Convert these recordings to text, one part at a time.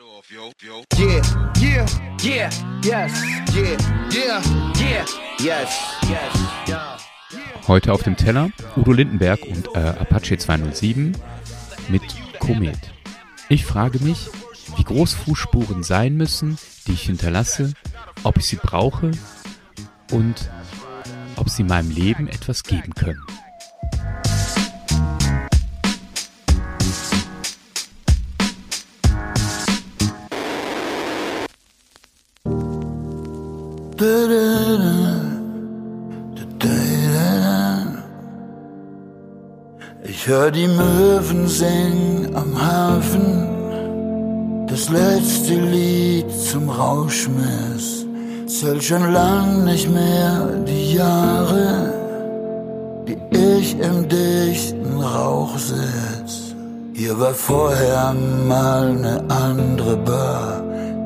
Yeah, yeah, yeah, yes, yeah, yeah, yeah, yes, yes, yeah. Heute auf dem Teller Udo Lindenberg und äh, Apache 207 mit Komet. Ich frage mich, wie groß Fußspuren sein müssen, die ich hinterlasse, ob ich sie brauche und ob sie meinem Leben etwas geben können. Ich hör die Möwen singen am Hafen, das letzte Lied zum Rauschmiss. Zählt schon lang nicht mehr die Jahre, die ich im dichten Rauch sitz. Hier war vorher mal ne andere Bar,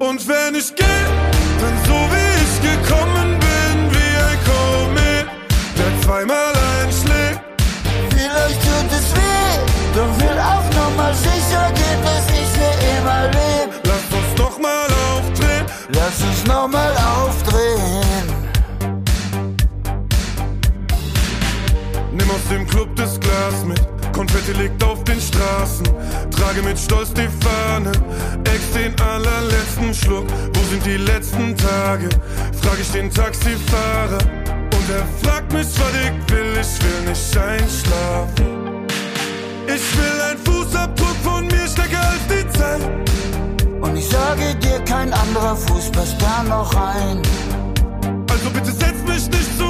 Und wenn ich geh, dann so wie ich gekommen bin, wie ein Komet, der zweimal einschlägt. Vielleicht tut es weh, doch will auf Nummer sicher gehen, dass ich für immer leb. Lass uns nochmal aufdrehen. Lass uns nochmal aufdrehen. Konfetti liegt auf den Straßen. Trage mit Stolz die Fahne. Ex den allerletzten Schluck. Wo sind die letzten Tage? Frag ich den Taxifahrer. Und er fragt mich, was ich will. Ich will nicht einschlafen. Ich will ein Fußabdruck von mir stärker als die Zeit. Und ich sage dir, kein anderer Fuß passt da noch rein. Also bitte setz mich nicht zu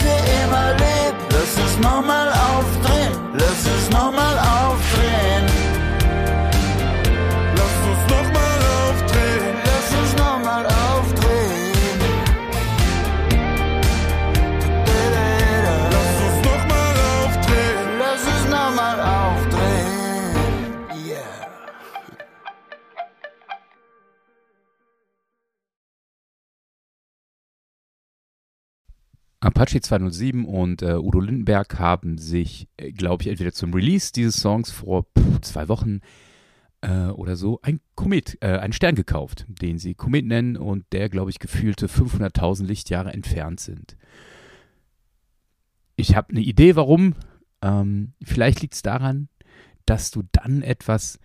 für immer leb. Lass uns nochmal aufdrehen, lass uns nochmal aufdrehen. Apache 207 und äh, Udo Lindenberg haben sich, äh, glaube ich, entweder zum Release dieses Songs vor pff, zwei Wochen äh, oder so ein Komet, äh, einen Stern gekauft, den sie Komet nennen und der, glaube ich, gefühlte 500.000 Lichtjahre entfernt sind. Ich habe eine Idee, warum. Ähm, vielleicht liegt es daran, dass du dann etwas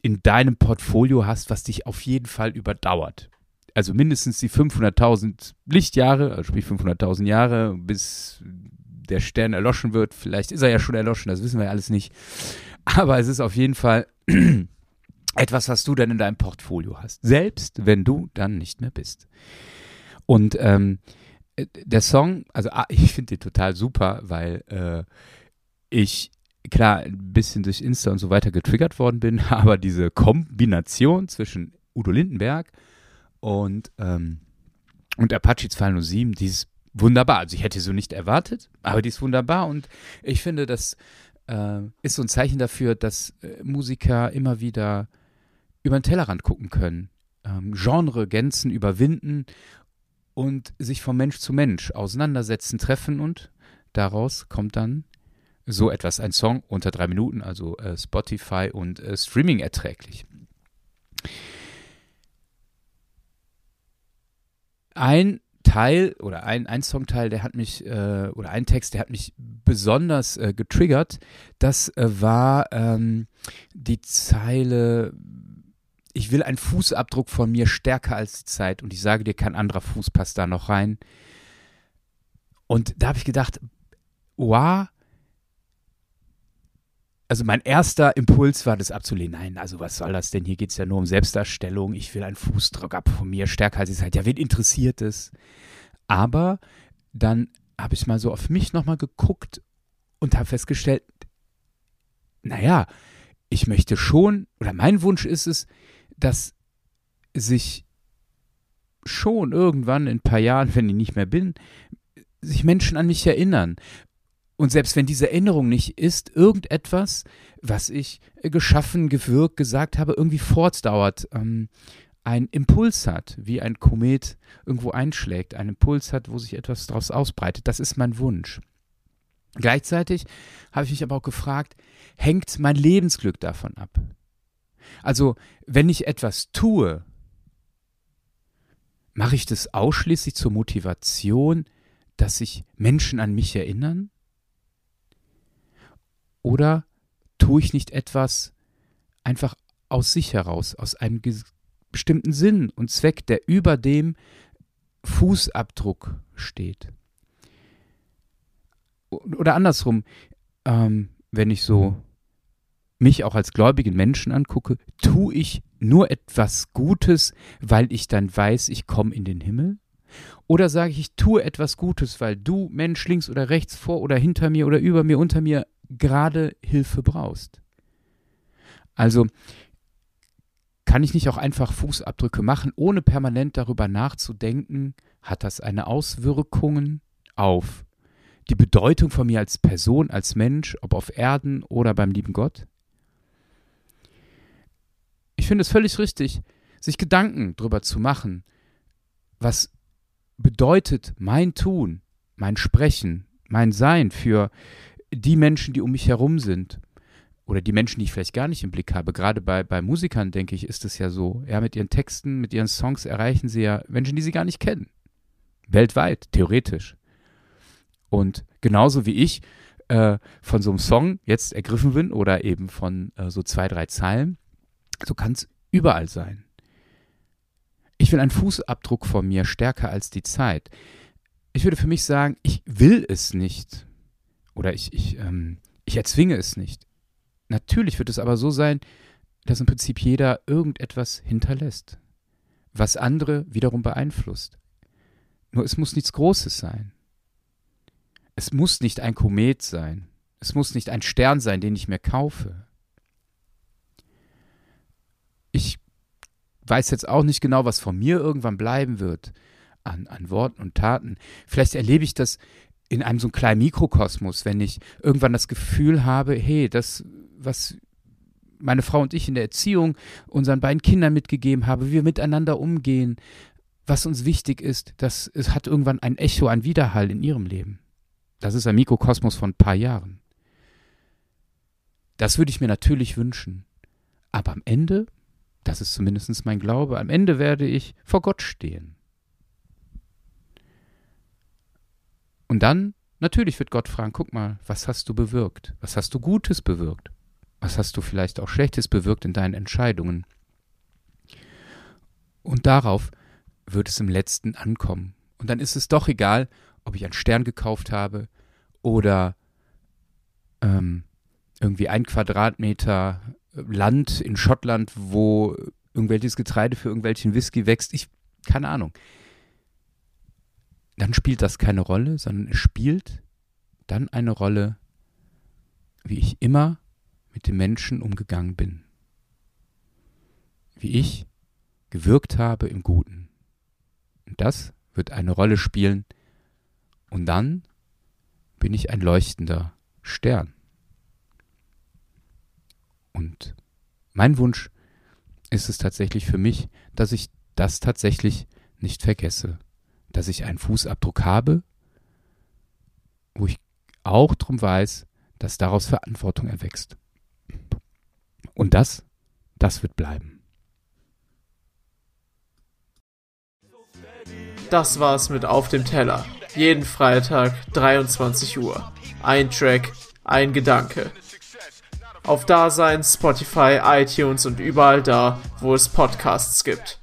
in deinem Portfolio hast, was dich auf jeden Fall überdauert also mindestens die 500.000 Lichtjahre, also sprich 500.000 Jahre, bis der Stern erloschen wird. Vielleicht ist er ja schon erloschen, das wissen wir ja alles nicht. Aber es ist auf jeden Fall etwas, was du dann in deinem Portfolio hast. Selbst wenn du dann nicht mehr bist. Und ähm, der Song, also ah, ich finde den total super, weil äh, ich klar ein bisschen durch Insta und so weiter getriggert worden bin, aber diese Kombination zwischen Udo Lindenberg und, ähm, und Apache 207, die ist wunderbar. Also ich hätte so nicht erwartet, aber die ist wunderbar und ich finde, das äh, ist so ein Zeichen dafür, dass äh, Musiker immer wieder über den Tellerrand gucken können, ähm, Genre-Grenzen überwinden und sich von Mensch zu Mensch auseinandersetzen, treffen und daraus kommt dann so etwas, ein Song unter drei Minuten, also äh, Spotify und äh, Streaming erträglich. Ein Teil oder ein, ein Songteil, der hat mich, äh, oder ein Text, der hat mich besonders äh, getriggert. Das äh, war ähm, die Zeile, ich will einen Fußabdruck von mir stärker als die Zeit und ich sage dir, kein anderer Fuß passt da noch rein. Und da habe ich gedacht, wow, also mein erster Impuls war, das abzulehnen. Nein, also was soll das denn? Hier geht es ja nur um Selbstdarstellung. Ich will einen Fußdruck ab von mir stärker als ich halt. Ja, wen interessiert es? Aber dann habe ich mal so auf mich nochmal geguckt und habe festgestellt, naja, ich möchte schon, oder mein Wunsch ist es, dass sich schon irgendwann in ein paar Jahren, wenn ich nicht mehr bin, sich Menschen an mich erinnern. Und selbst wenn diese Erinnerung nicht ist, irgendetwas, was ich geschaffen, gewirkt, gesagt habe, irgendwie fortdauert, ähm, ein Impuls hat, wie ein Komet irgendwo einschlägt, ein Impuls hat, wo sich etwas daraus ausbreitet. Das ist mein Wunsch. Gleichzeitig habe ich mich aber auch gefragt, hängt mein Lebensglück davon ab? Also, wenn ich etwas tue, mache ich das ausschließlich zur Motivation, dass sich Menschen an mich erinnern? Oder tue ich nicht etwas einfach aus sich heraus, aus einem bestimmten Sinn und Zweck, der über dem Fußabdruck steht? Oder andersrum, ähm, wenn ich so mich auch als gläubigen Menschen angucke, tue ich nur etwas Gutes, weil ich dann weiß, ich komme in den Himmel? Oder sage ich, ich tue etwas Gutes, weil du, Mensch, links oder rechts, vor oder hinter mir oder über mir, unter mir, gerade Hilfe brauchst. Also kann ich nicht auch einfach Fußabdrücke machen, ohne permanent darüber nachzudenken, hat das eine Auswirkung auf die Bedeutung von mir als Person, als Mensch, ob auf Erden oder beim lieben Gott? Ich finde es völlig richtig, sich Gedanken darüber zu machen, was bedeutet mein Tun, mein Sprechen, mein Sein für die Menschen, die um mich herum sind oder die Menschen, die ich vielleicht gar nicht im Blick habe. Gerade bei, bei Musikern, denke ich, ist es ja so. Ja, mit ihren Texten, mit ihren Songs erreichen sie ja Menschen, die sie gar nicht kennen. Weltweit, theoretisch. Und genauso wie ich äh, von so einem Song jetzt ergriffen bin oder eben von äh, so zwei, drei Zeilen, so kann es überall sein. Ich will einen Fußabdruck von mir stärker als die Zeit. Ich würde für mich sagen, ich will es nicht. Oder ich, ich, ähm, ich erzwinge es nicht. Natürlich wird es aber so sein, dass im Prinzip jeder irgendetwas hinterlässt, was andere wiederum beeinflusst. Nur es muss nichts Großes sein. Es muss nicht ein Komet sein. Es muss nicht ein Stern sein, den ich mir kaufe. Ich weiß jetzt auch nicht genau, was von mir irgendwann bleiben wird an, an Worten und Taten. Vielleicht erlebe ich das in einem so kleinen Mikrokosmos, wenn ich irgendwann das Gefühl habe, hey, das, was meine Frau und ich in der Erziehung unseren beiden Kindern mitgegeben haben, wie wir miteinander umgehen, was uns wichtig ist, das es hat irgendwann ein Echo, ein Widerhall in ihrem Leben. Das ist ein Mikrokosmos von ein paar Jahren. Das würde ich mir natürlich wünschen. Aber am Ende, das ist zumindest mein Glaube, am Ende werde ich vor Gott stehen. Und dann, natürlich wird Gott fragen, guck mal, was hast du bewirkt? Was hast du Gutes bewirkt? Was hast du vielleicht auch Schlechtes bewirkt in deinen Entscheidungen? Und darauf wird es im letzten ankommen. Und dann ist es doch egal, ob ich einen Stern gekauft habe oder ähm, irgendwie ein Quadratmeter Land in Schottland, wo irgendwelches Getreide für irgendwelchen Whisky wächst. Ich, keine Ahnung dann spielt das keine Rolle, sondern es spielt dann eine Rolle, wie ich immer mit den Menschen umgegangen bin. Wie ich gewirkt habe im Guten. Und das wird eine Rolle spielen. Und dann bin ich ein leuchtender Stern. Und mein Wunsch ist es tatsächlich für mich, dass ich das tatsächlich nicht vergesse dass ich einen Fußabdruck habe, wo ich auch darum weiß, dass daraus Verantwortung erwächst. Und das, das wird bleiben. Das war's mit Auf dem Teller. Jeden Freitag 23 Uhr. Ein Track, ein Gedanke. Auf Dasein, Spotify, iTunes und überall da, wo es Podcasts gibt.